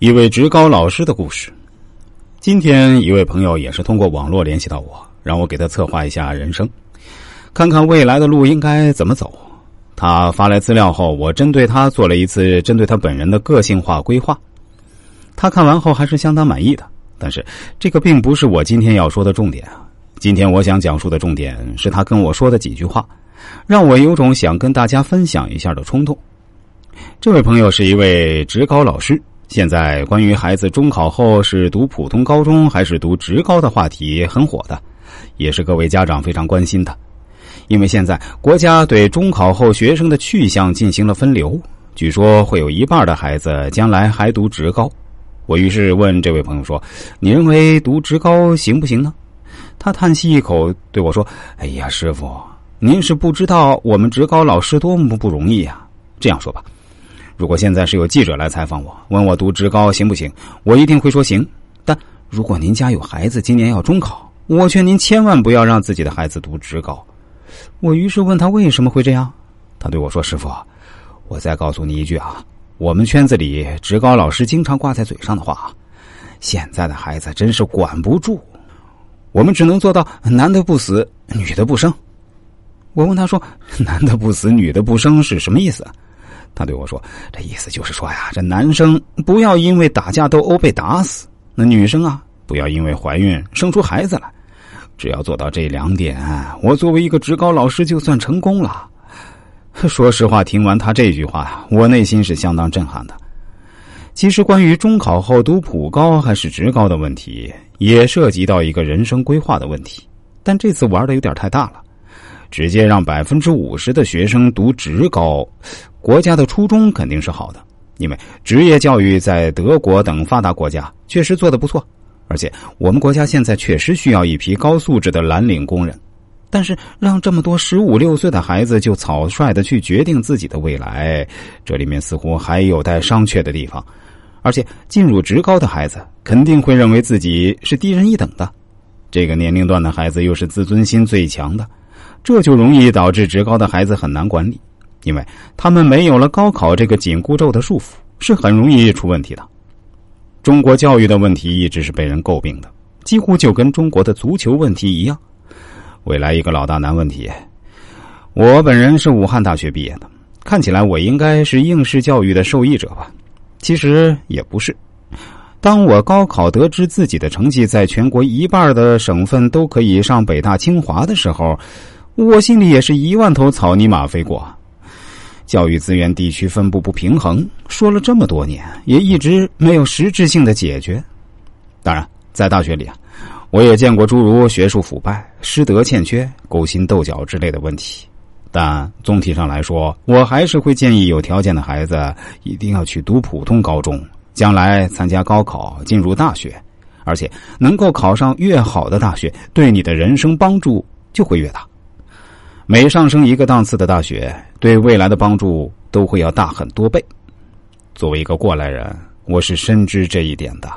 一位职高老师的故事。今天一位朋友也是通过网络联系到我，让我给他策划一下人生，看看未来的路应该怎么走。他发来资料后，我针对他做了一次针对他本人的个性化规划。他看完后还是相当满意的，但是这个并不是我今天要说的重点啊。今天我想讲述的重点是他跟我说的几句话，让我有种想跟大家分享一下的冲动。这位朋友是一位职高老师。现在关于孩子中考后是读普通高中还是读职高的话题很火的，也是各位家长非常关心的。因为现在国家对中考后学生的去向进行了分流，据说会有一半的孩子将来还读职高。我于是问这位朋友说：“你认为读职高行不行呢？”他叹息一口对我说：“哎呀，师傅，您是不知道我们职高老师多么不容易呀。这样说吧。”如果现在是有记者来采访我，问我读职高行不行，我一定会说行。但如果您家有孩子今年要中考，我劝您千万不要让自己的孩子读职高。我于是问他为什么会这样，他对我说：“师傅，我再告诉你一句啊，我们圈子里职高老师经常挂在嘴上的话，现在的孩子真是管不住，我们只能做到男的不死，女的不生。”我问他说：“男的不死，女的不生是什么意思？”他对我说：“这意思就是说呀，这男生不要因为打架斗殴被打死，那女生啊，不要因为怀孕生出孩子来。只要做到这两点，我作为一个职高老师就算成功了。”说实话，听完他这句话，我内心是相当震撼的。其实，关于中考后读普高还是职高的问题，也涉及到一个人生规划的问题，但这次玩的有点太大了。直接让百分之五十的学生读职高，国家的初衷肯定是好的，因为职业教育在德国等发达国家确实做的不错，而且我们国家现在确实需要一批高素质的蓝领工人。但是让这么多十五六岁的孩子就草率的去决定自己的未来，这里面似乎还有待商榷的地方。而且进入职高的孩子肯定会认为自己是低人一等的，这个年龄段的孩子又是自尊心最强的。这就容易导致职高的孩子很难管理，因为他们没有了高考这个紧箍咒的束缚，是很容易出问题的。中国教育的问题一直是被人诟病的，几乎就跟中国的足球问题一样。未来一个老大难问题，我本人是武汉大学毕业的，看起来我应该是应试教育的受益者吧？其实也不是。当我高考得知自己的成绩在全国一半的省份都可以上北大清华的时候。我心里也是一万头草泥马飞过，教育资源地区分布不平衡，说了这么多年，也一直没有实质性的解决。当然，在大学里啊，我也见过诸如学术腐败、师德欠缺、勾心斗角之类的问题。但总体上来说，我还是会建议有条件的孩子一定要去读普通高中，将来参加高考进入大学，而且能够考上越好的大学，对你的人生帮助就会越大。每上升一个档次的大学，对未来的帮助都会要大很多倍。作为一个过来人，我是深知这一点的。